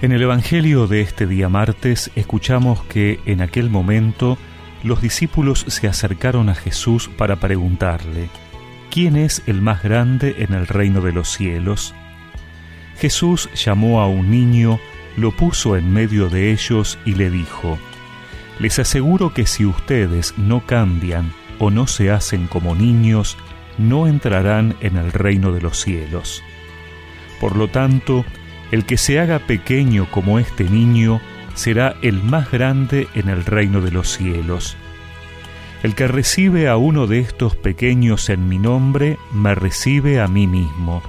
En el Evangelio de este día martes escuchamos que en aquel momento los discípulos se acercaron a Jesús para preguntarle, ¿quién es el más grande en el reino de los cielos? Jesús llamó a un niño, lo puso en medio de ellos y le dijo, Les aseguro que si ustedes no cambian o no se hacen como niños, no entrarán en el reino de los cielos. Por lo tanto, el que se haga pequeño como este niño será el más grande en el reino de los cielos. El que recibe a uno de estos pequeños en mi nombre, me recibe a mí mismo.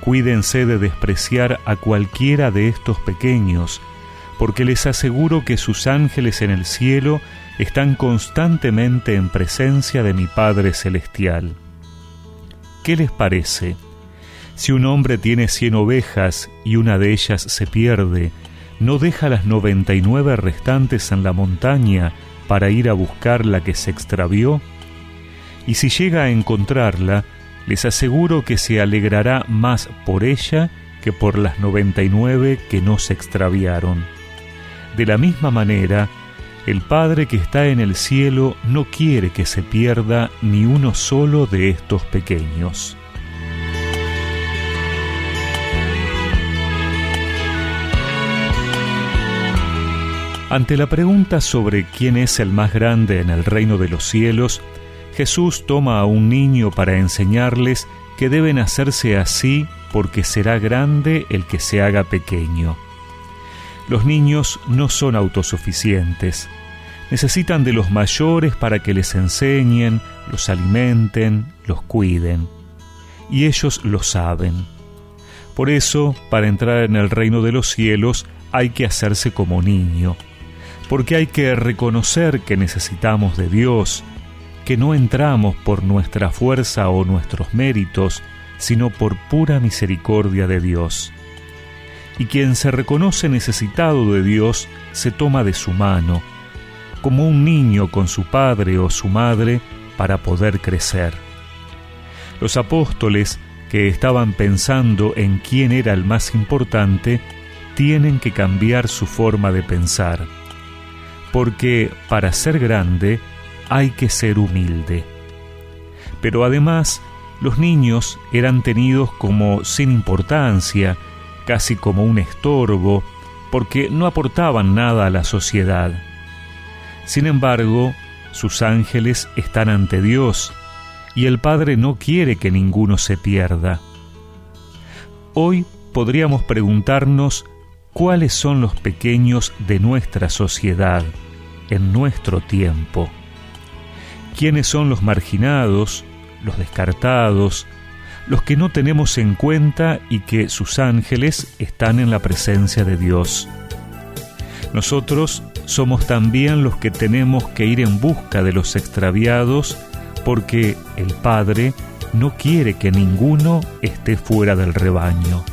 Cuídense de despreciar a cualquiera de estos pequeños, porque les aseguro que sus ángeles en el cielo están constantemente en presencia de mi Padre Celestial. ¿Qué les parece? Si un hombre tiene cien ovejas y una de ellas se pierde, ¿no deja las noventa y nueve restantes en la montaña para ir a buscar la que se extravió? Y si llega a encontrarla, les aseguro que se alegrará más por ella que por las noventa y nueve que no se extraviaron. De la misma manera, el Padre que está en el cielo no quiere que se pierda ni uno solo de estos pequeños. Ante la pregunta sobre quién es el más grande en el reino de los cielos, Jesús toma a un niño para enseñarles que deben hacerse así porque será grande el que se haga pequeño. Los niños no son autosuficientes, necesitan de los mayores para que les enseñen, los alimenten, los cuiden. Y ellos lo saben. Por eso, para entrar en el reino de los cielos, hay que hacerse como niño porque hay que reconocer que necesitamos de Dios, que no entramos por nuestra fuerza o nuestros méritos, sino por pura misericordia de Dios. Y quien se reconoce necesitado de Dios se toma de su mano, como un niño con su padre o su madre para poder crecer. Los apóstoles, que estaban pensando en quién era el más importante, tienen que cambiar su forma de pensar porque para ser grande hay que ser humilde. Pero además, los niños eran tenidos como sin importancia, casi como un estorbo, porque no aportaban nada a la sociedad. Sin embargo, sus ángeles están ante Dios, y el Padre no quiere que ninguno se pierda. Hoy podríamos preguntarnos cuáles son los pequeños de nuestra sociedad, en nuestro tiempo. ¿Quiénes son los marginados, los descartados, los que no tenemos en cuenta y que sus ángeles están en la presencia de Dios? Nosotros somos también los que tenemos que ir en busca de los extraviados porque el Padre no quiere que ninguno esté fuera del rebaño.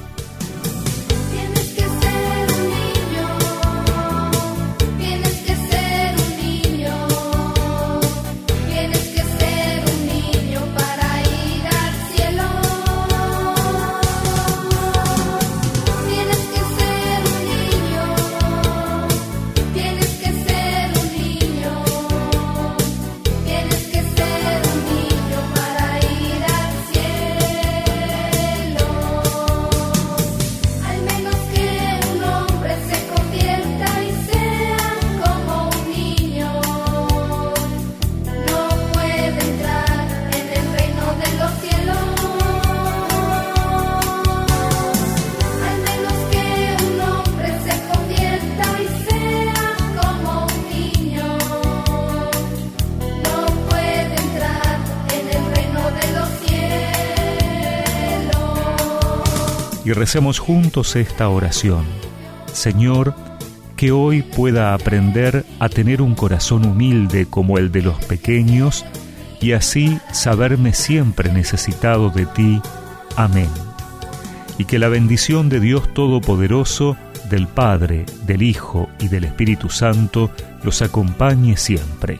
Y recemos juntos esta oración. Señor, que hoy pueda aprender a tener un corazón humilde como el de los pequeños y así saberme siempre necesitado de ti. Amén. Y que la bendición de Dios Todopoderoso, del Padre, del Hijo y del Espíritu Santo los acompañe siempre.